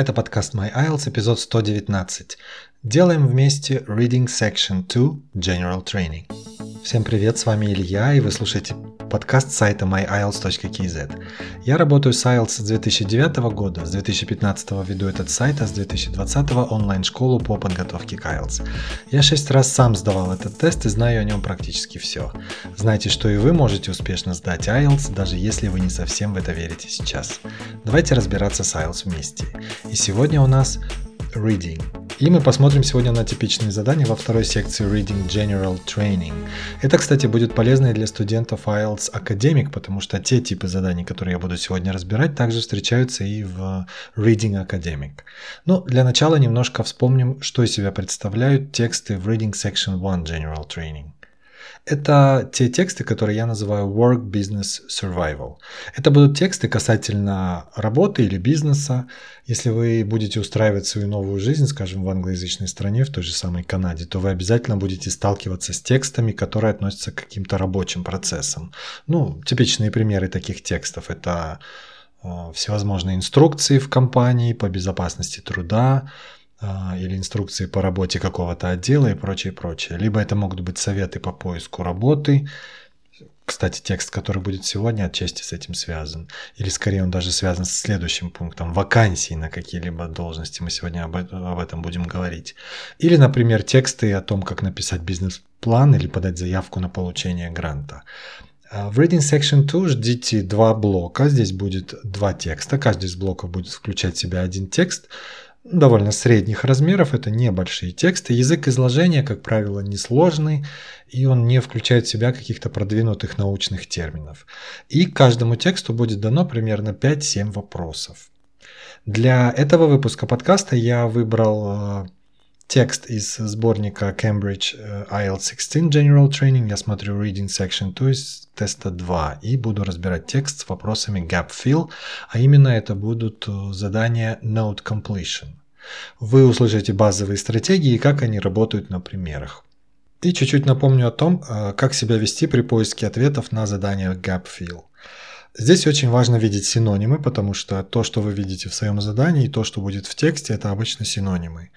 Это подкаст My IELTS, эпизод 119. Делаем вместе Reading Section 2 General Training. Всем привет, с вами Илья, и вы слушаете подкаст сайта myielts.kz. Я работаю с IELTS с 2009 года, с 2015 веду этот сайт, а с 2020 онлайн-школу по подготовке к IELTS. Я шесть раз сам сдавал этот тест и знаю о нем практически все. Знайте, что и вы можете успешно сдать IELTS, даже если вы не совсем в это верите сейчас. Давайте разбираться с IELTS вместе. И сегодня у нас Reading. И мы посмотрим сегодня на типичные задания во второй секции Reading General Training. Это, кстати, будет полезно и для студентов IELTS Academic, потому что те типы заданий, которые я буду сегодня разбирать, также встречаются и в Reading Academic. Ну, для начала немножко вспомним, что из себя представляют тексты в Reading Section 1 General Training. Это те тексты, которые я называю Work Business Survival. Это будут тексты касательно работы или бизнеса. Если вы будете устраивать свою новую жизнь, скажем, в англоязычной стране, в той же самой Канаде, то вы обязательно будете сталкиваться с текстами, которые относятся к каким-то рабочим процессам. Ну, типичные примеры таких текстов – это э, всевозможные инструкции в компании по безопасности труда, или инструкции по работе какого-то отдела и прочее, прочее. Либо это могут быть советы по поиску работы. Кстати, текст, который будет сегодня, отчасти с этим связан. Или скорее он даже связан с следующим пунктом. Вакансии на какие-либо должности. Мы сегодня об, об этом будем говорить. Или, например, тексты о том, как написать бизнес-план или подать заявку на получение гранта. А, в Reading Section 2 ждите два блока. Здесь будет два текста. Каждый из блоков будет включать в себя один текст довольно средних размеров, это небольшие тексты. Язык изложения, как правило, несложный, и он не включает в себя каких-то продвинутых научных терминов. И каждому тексту будет дано примерно 5-7 вопросов. Для этого выпуска подкаста я выбрал э, текст из сборника Cambridge э, IELTS 16 General Training. Я смотрю Reading Section 2 из теста 2 и буду разбирать текст с вопросами gap fill, а именно это будут э, задания Note Completion. Вы услышите базовые стратегии и как они работают на примерах. И чуть-чуть напомню о том, э, как себя вести при поиске ответов на задание gap fill. Здесь очень важно видеть синонимы, потому что то, что вы видите в своем задании, и то, что будет в тексте, это обычно синонимы.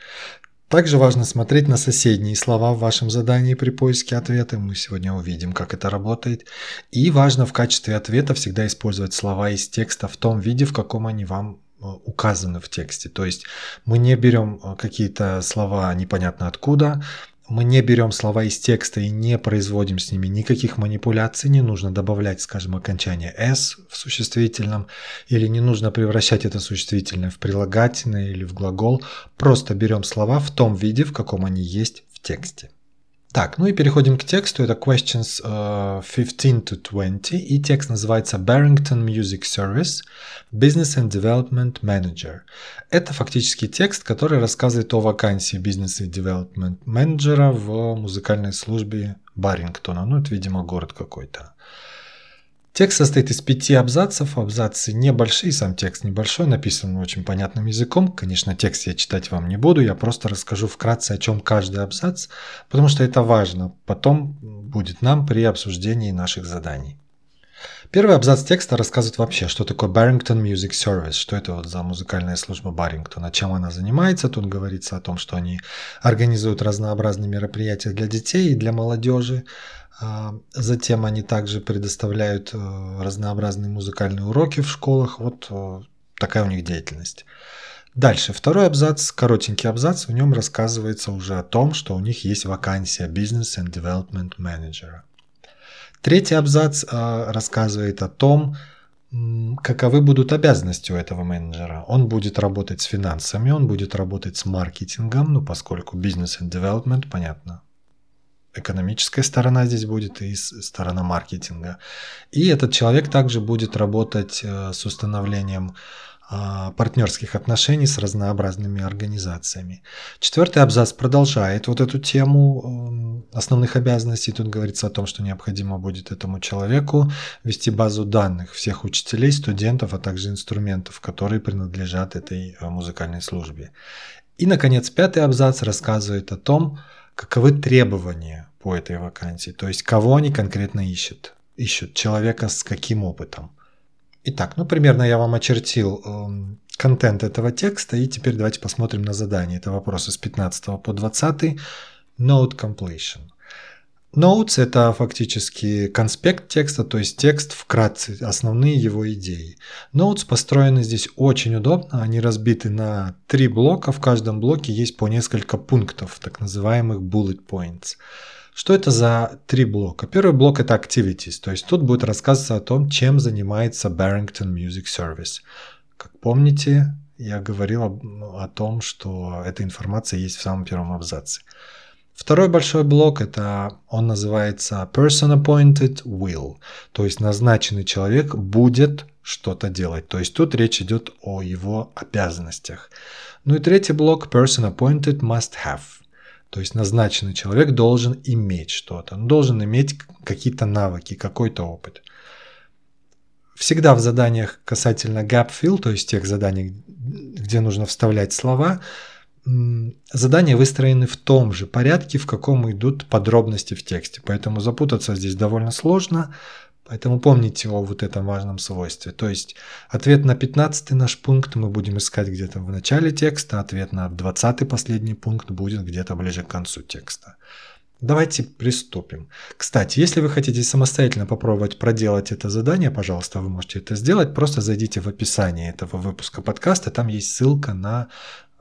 Также важно смотреть на соседние слова в вашем задании при поиске ответа. Мы сегодня увидим, как это работает. И важно в качестве ответа всегда использовать слова из текста в том виде, в каком они вам э, указаны в тексте. То есть мы не берем э, какие-то слова непонятно откуда, мы не берем слова из текста и не производим с ними никаких манипуляций, не нужно добавлять, скажем, окончание s в существительном, или не нужно превращать это существительное в прилагательное или в глагол, просто берем слова в том виде, в каком они есть в тексте. Так, ну и переходим к тексту. Это questions uh, 15 to 20. И текст называется Barrington Music Service Business and Development Manager. Это фактически текст, который рассказывает о вакансии Business and Development менеджера в музыкальной службе Барингтона. Ну, это, видимо, город какой-то. Текст состоит из пяти абзацев. Абзацы небольшие, сам текст небольшой, написан очень понятным языком. Конечно, текст я читать вам не буду, я просто расскажу вкратце, о чем каждый абзац, потому что это важно. Потом будет нам при обсуждении наших заданий. Первый абзац текста рассказывает вообще, что такое Barrington Music Service, что это вот за музыкальная служба Баррингтона, чем она занимается. Тут говорится о том, что они организуют разнообразные мероприятия для детей и для молодежи, а, затем они также предоставляют э, разнообразные музыкальные уроки в школах. Вот э, такая у них деятельность. Дальше, второй абзац, коротенький абзац, в нем рассказывается уже о том, что у них есть вакансия Business and Development Manager. Третий абзац э, рассказывает о том, каковы будут обязанности у этого менеджера. Он будет работать с финансами, он будет работать с маркетингом, ну поскольку Business and Development, понятно, экономическая сторона здесь будет и сторона маркетинга. И этот человек также будет работать э, с установлением а, партнерских отношений с разнообразными организациями. Четвертый абзац продолжает вот эту тему эм, основных обязанностей. Тут говорится о том, что необходимо будет этому человеку вести базу данных всех учителей, студентов, а также инструментов, которые принадлежат этой э, музыкальной службе. И, наконец, пятый абзац рассказывает о том, каковы требования по этой вакансии, то есть кого они конкретно ищут. Ищут человека с каким опытом. Итак, ну примерно я вам очертил э, контент этого текста. И теперь давайте посмотрим на задание. Это вопросы с 15 по 20. Note completion. Notes – это фактически конспект текста, то есть текст вкратце, основные его идеи. Notes построены здесь очень удобно, они разбиты на три блока, в каждом блоке есть по несколько пунктов, так называемых bullet points. Что это за три блока? Первый блок это activities, то есть тут будет рассказываться о том, чем занимается Barrington Music Service. Как помните, я говорил о, о том, что эта информация есть в самом первом абзаце. Второй большой блок это он называется Person Appointed Will, то есть назначенный человек будет что-то делать. То есть тут речь идет о его обязанностях. Ну и третий блок Person Appointed Must Have. То есть назначенный человек должен иметь что-то, он должен иметь какие-то навыки, какой-то опыт. Всегда в заданиях касательно gap fill, то есть тех заданий, где нужно вставлять слова, задания выстроены в том же порядке, в каком идут подробности в тексте. Поэтому запутаться здесь довольно сложно. Поэтому помните о вот этом важном свойстве. То есть ответ на 15 наш пункт мы будем искать где-то в начале текста, ответ на 20 последний пункт будет где-то ближе к концу текста. Давайте приступим. Кстати, если вы хотите самостоятельно попробовать проделать это задание, пожалуйста, вы можете это сделать. Просто зайдите в описание этого выпуска подкаста, там есть ссылка на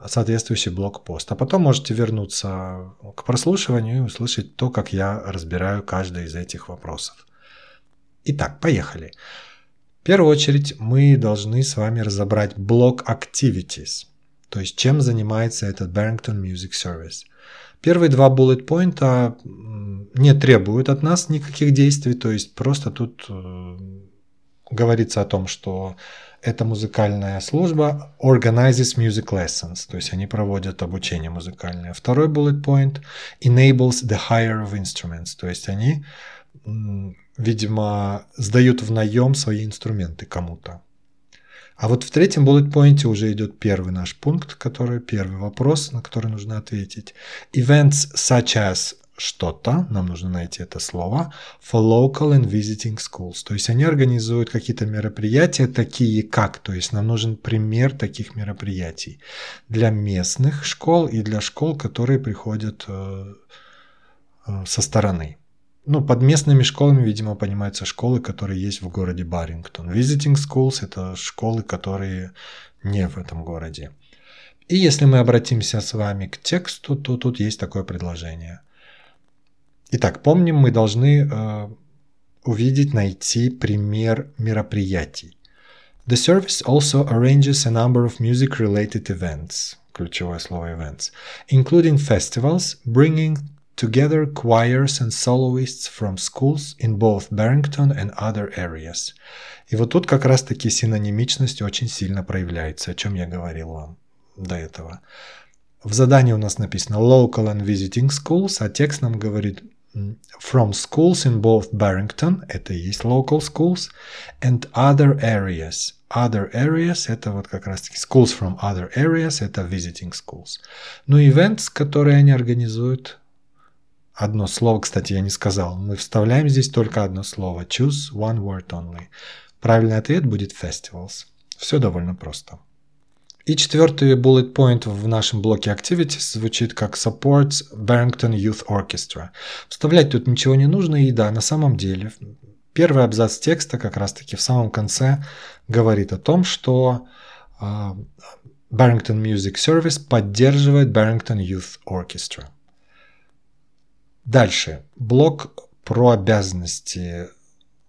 соответствующий блокпост. А потом можете вернуться к прослушиванию и услышать то, как я разбираю каждый из этих вопросов. Итак, поехали. В первую очередь мы должны с вами разобрать блок Activities, то есть чем занимается этот Barrington Music Service. Первые два bullet point не требуют от нас никаких действий, то есть просто тут э, говорится о том, что эта музыкальная служба organizes music lessons, то есть они проводят обучение музыкальное. Второй bullet point enables the hire of instruments, то есть они, видимо, сдают в наем свои инструменты кому-то. А вот в третьем point уже идет первый наш пункт, который первый вопрос, на который нужно ответить. Events such as что-то, нам нужно найти это слово, for local and visiting schools. То есть они организуют какие-то мероприятия, такие как, то есть нам нужен пример таких мероприятий для местных школ и для школ, которые приходят э, э, со стороны. Ну, под местными школами, видимо, понимаются школы, которые есть в городе Барингтон. Visiting schools – это школы, которые не в этом городе. И если мы обратимся с вами к тексту, то тут есть такое предложение – Итак, помним, мы должны э, увидеть, найти пример мероприятий. The service also arranges a number of music-related events, ключевое слово events, including festivals, bringing together choirs and soloists from schools in both Barrington and other areas. И вот тут как раз-таки синонимичность очень сильно проявляется, о чем я говорил вам до этого. В задании у нас написано local and visiting schools, а текст нам говорит from schools in both Barrington, это и есть local schools, and other areas. Other areas – это вот как раз-таки schools from other areas – это visiting schools. Ну, events, которые они организуют, одно слово, кстати, я не сказал. Мы вставляем здесь только одно слово. Choose one word only. Правильный ответ будет festivals. Все довольно просто. И четвертый bullet point в нашем блоке Activities звучит как Supports Barrington Youth Orchestra. Вставлять тут ничего не нужно, и да, на самом деле, первый абзац текста как раз-таки в самом конце говорит о том, что uh, Barrington Music Service поддерживает Barrington Youth Orchestra. Дальше. Блок про обязанности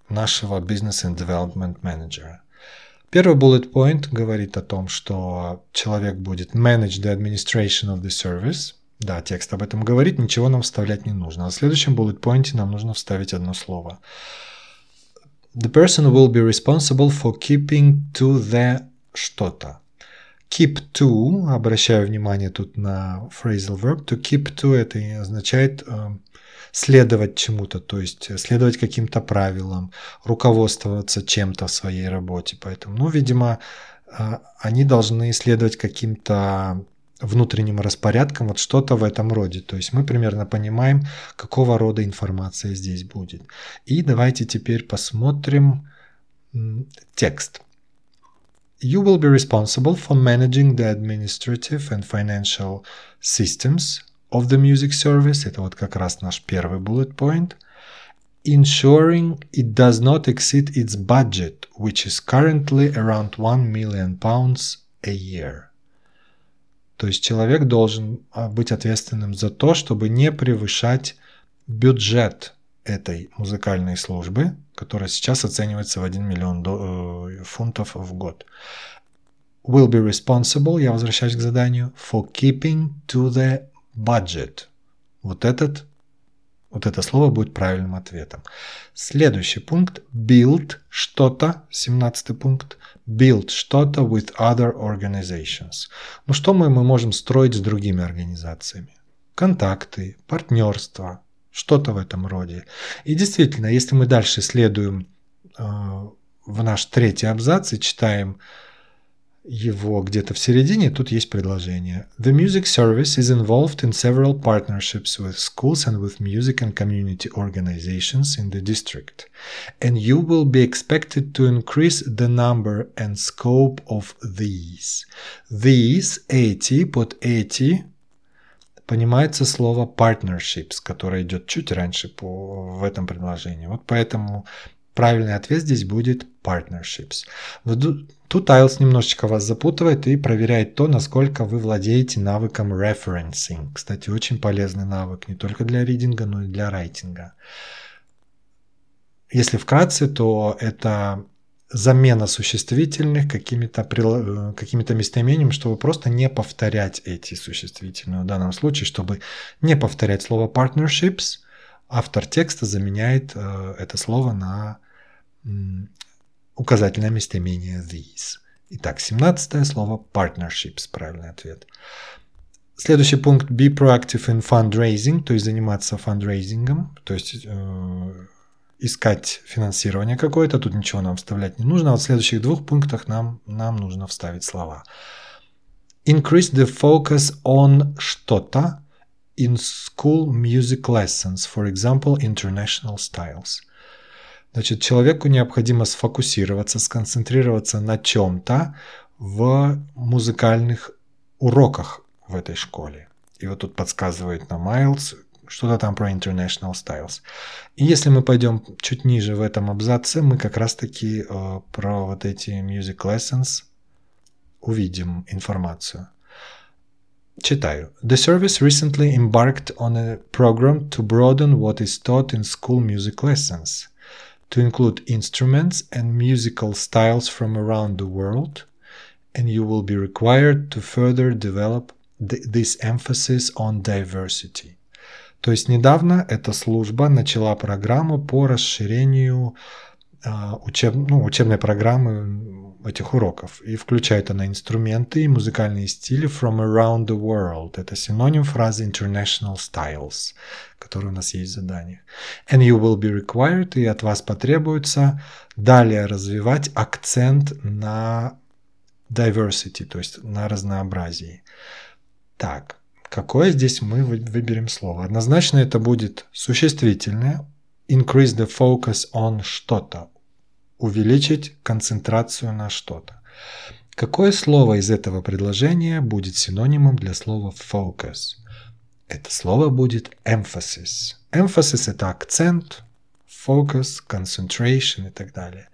нашего Business and Development Manager. Первый bullet point говорит о том, что человек будет manage the administration of the service. Да, текст об этом говорит, ничего нам вставлять не нужно. А в следующем bullet point нам нужно вставить одно слово. The person will be responsible for keeping to the что-то. Keep to, обращаю внимание тут на phrasal verb, to keep to это означает э, следовать чему-то, то есть э, следовать каким-то правилам, руководствоваться чем-то в своей работе. Поэтому, ну, видимо, а, они должны следовать каким-то внутренним распорядкам, вот что-то в этом роде. То есть мы примерно понимаем, какого рода информация здесь будет. И давайте теперь посмотрим текст. You will be responsible for managing the administrative and financial systems of the music service. Это вот как раз наш первый bullet point. Ensuring it does not exceed its budget, which is currently around 1 million pounds a year. То есть человек должен быть ответственным за то, чтобы не превышать бюджет этой музыкальной службы, которая сейчас оценивается в 1 миллион э, фунтов в год. Will be responsible, я возвращаюсь к заданию, for keeping to the budget. Вот этот вот это слово будет правильным ответом. Следующий пункт. Build что-то. 17 пункт. Build что-то with other organizations. Ну что мы, мы можем строить с другими организациями? Контакты, партнерство, что-то в этом роде. И действительно, если мы дальше следуем э, в наш третий абзац и читаем его где-то в середине, тут есть предложение. The music service is involved in several partnerships with schools and with music and community organizations in the district. And you will be expected to increase the number and scope of these. These, эти, под эти понимается слово partnerships, которое идет чуть раньше по, в этом предложении. Вот поэтому правильный ответ здесь будет partnerships. Тут IELTS немножечко вас запутывает и проверяет то, насколько вы владеете навыком referencing. Кстати, очень полезный навык не только для ридинга, но и для райтинга. Если вкратце, то это замена существительных какими-то э, какими местоимениями, чтобы просто не повторять эти существительные. В данном случае, чтобы не повторять слово partnerships, автор текста заменяет э, это слово на указательное местоимение these. Итак, 17 слово partnerships, правильный ответ. Следующий пункт be proactive in fundraising, то есть заниматься фандрейзингом, то есть э, искать финансирование какое-то, тут ничего нам вставлять не нужно. А вот в следующих двух пунктах нам, нам нужно вставить слова. Increase the focus on что-то in school music lessons, for example, international styles. Значит, человеку необходимо сфокусироваться, сконцентрироваться на чем-то в музыкальных уроках в этой школе. И вот тут подсказывает нам Майлз, что-то там про International Styles. И если мы пойдем чуть ниже в этом абзаце, мы как раз-таки э, про вот эти music lessons увидим информацию. Читаю. The service recently embarked on a program to broaden what is taught in school music lessons, to include instruments and musical styles from around the world, and you will be required to further develop this emphasis on diversity. То есть недавно эта служба начала программу по расширению а, учеб, ну, учебной программы этих уроков. И включает она инструменты и музыкальные стили from around the world. Это синоним фразы international styles, который у нас есть в задании. And you will be required, и от вас потребуется далее развивать акцент на diversity, то есть на разнообразии. Так, Какое здесь мы выберем слово? Однозначно это будет существительное. Increase the focus on что-то. Увеличить концентрацию на что-то. Какое слово из этого предложения будет синонимом для слова focus? Это слово будет emphasis. Emphasis – это акцент, focus, concentration и так далее.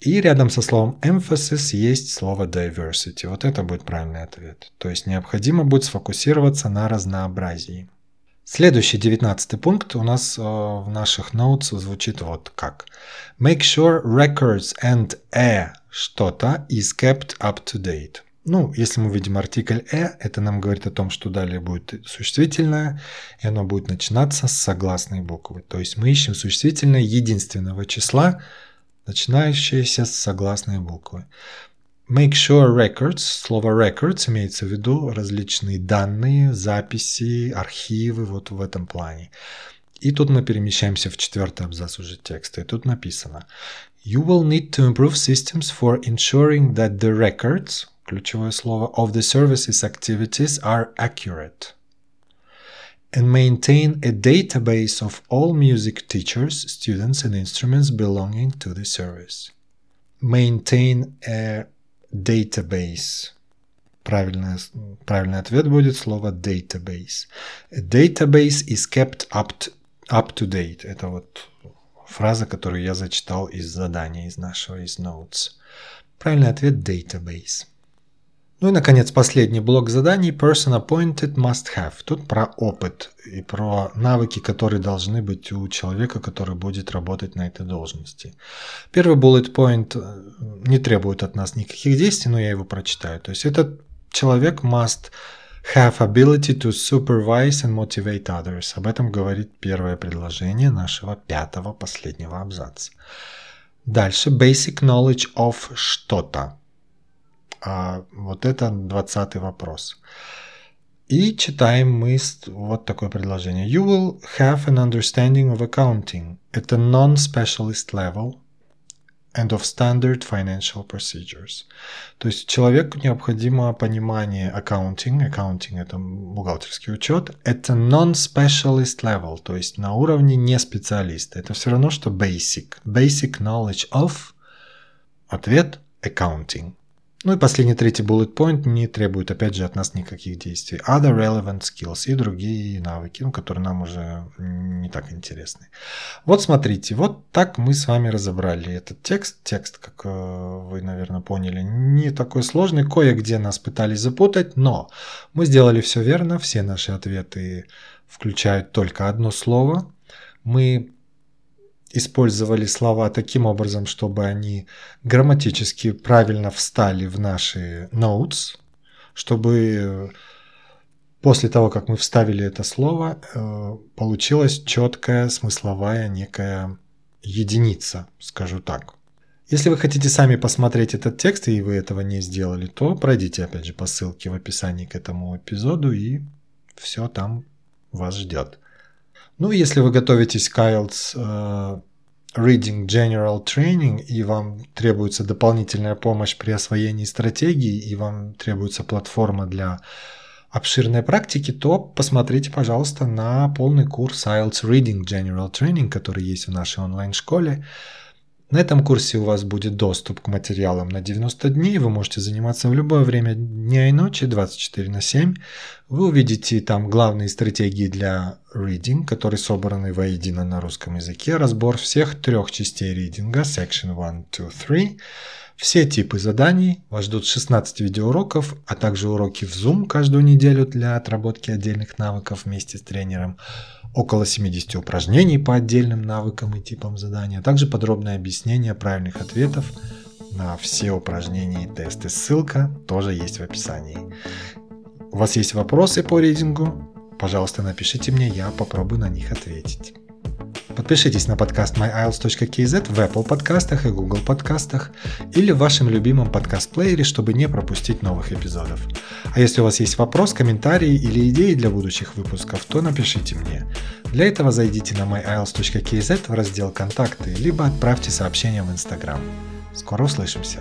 И рядом со словом emphasis есть слово diversity. Вот это будет правильный ответ. То есть необходимо будет сфокусироваться на разнообразии. Следующий девятнадцатый пункт у нас э, в наших notes звучит вот как. Make sure records and a что-то is kept up to date. Ну, если мы видим артикль «э», это нам говорит о том, что далее будет существительное, и оно будет начинаться с согласной буквы. То есть мы ищем существительное единственного числа, начинающиеся с согласной буквы. Make sure records, слово records имеется в виду различные данные, записи, архивы вот в этом плане. И тут мы перемещаемся в четвертый абзац уже текста. И тут написано You will need to improve systems for ensuring that the records, ключевое слово, of the services activities are accurate and maintain a database of all music teachers, students, and instruments belonging to the service. Maintain a database. Правильный, правильный ответ будет слово database. A database is kept up to, up to date. Это вот фраза, которую я зачитал из задания, из нашего, из notes. Правильный ответ database. Ну и, наконец, последний блок заданий Person appointed must have. Тут про опыт и про навыки, которые должны быть у человека, который будет работать на этой должности. Первый bullet point э, не требует от нас никаких действий, но я его прочитаю. То есть этот человек must have ability to supervise and motivate others. Об этом говорит первое предложение нашего пятого последнего абзаца. Дальше basic knowledge of что-то. А вот это двадцатый вопрос. И читаем мы вот такое предложение. You will have an understanding of accounting at a non-specialist level and of standard financial procedures. То есть человеку необходимо понимание accounting, accounting это бухгалтерский учет, это non-specialist level, то есть на уровне не специалиста. Это все равно, что basic. Basic knowledge of ответ accounting. Ну и последний третий bullet point не требует, опять же, от нас никаких действий. Other relevant skills и другие навыки, ну, которые нам уже не так интересны. Вот смотрите, вот так мы с вами разобрали этот текст. Текст, как э, вы, наверное, поняли, не такой сложный. Кое-где нас пытались запутать, но мы сделали все верно. Все наши ответы включают только одно слово. Мы использовали слова таким образом, чтобы они грамматически правильно встали в наши notes, чтобы после того, как мы вставили это слово, э, получилась четкая смысловая некая единица, скажу так. Если вы хотите сами посмотреть этот текст, и вы этого не сделали, то пройдите опять же по ссылке в описании к этому эпизоду, и все там вас ждет. Ну, если вы готовитесь к IELTS uh, Reading General Training, и вам требуется дополнительная помощь при освоении стратегии, и вам требуется платформа для обширной практики, то посмотрите, пожалуйста, на полный курс IELTS Reading General Training, который есть в нашей онлайн-школе. На этом курсе у вас будет доступ к материалам на 90 дней, вы можете заниматься в любое время дня и ночи, 24 на 7. Вы увидите там главные стратегии для reading, которые собраны воедино на русском языке, разбор всех трех частей ридинга, section 1, 2, 3, все типы заданий, вас ждут 16 видеоуроков, а также уроки в Zoom каждую неделю для отработки отдельных навыков вместе с тренером, около 70 упражнений по отдельным навыкам и типам задания, а также подробное объяснение правильных ответов на все упражнения и тесты. Ссылка тоже есть в описании. У вас есть вопросы по рейдингу? Пожалуйста, напишите мне, я попробую на них ответить. Подпишитесь на подкаст myiles.kz в Apple подкастах и Google подкастах или в вашем любимом подкаст-плеере, чтобы не пропустить новых эпизодов. А если у вас есть вопрос, комментарии или идеи для будущих выпусков, то напишите мне. Для этого зайдите на myiles.kz в раздел «Контакты» либо отправьте сообщение в Instagram. Скоро услышимся!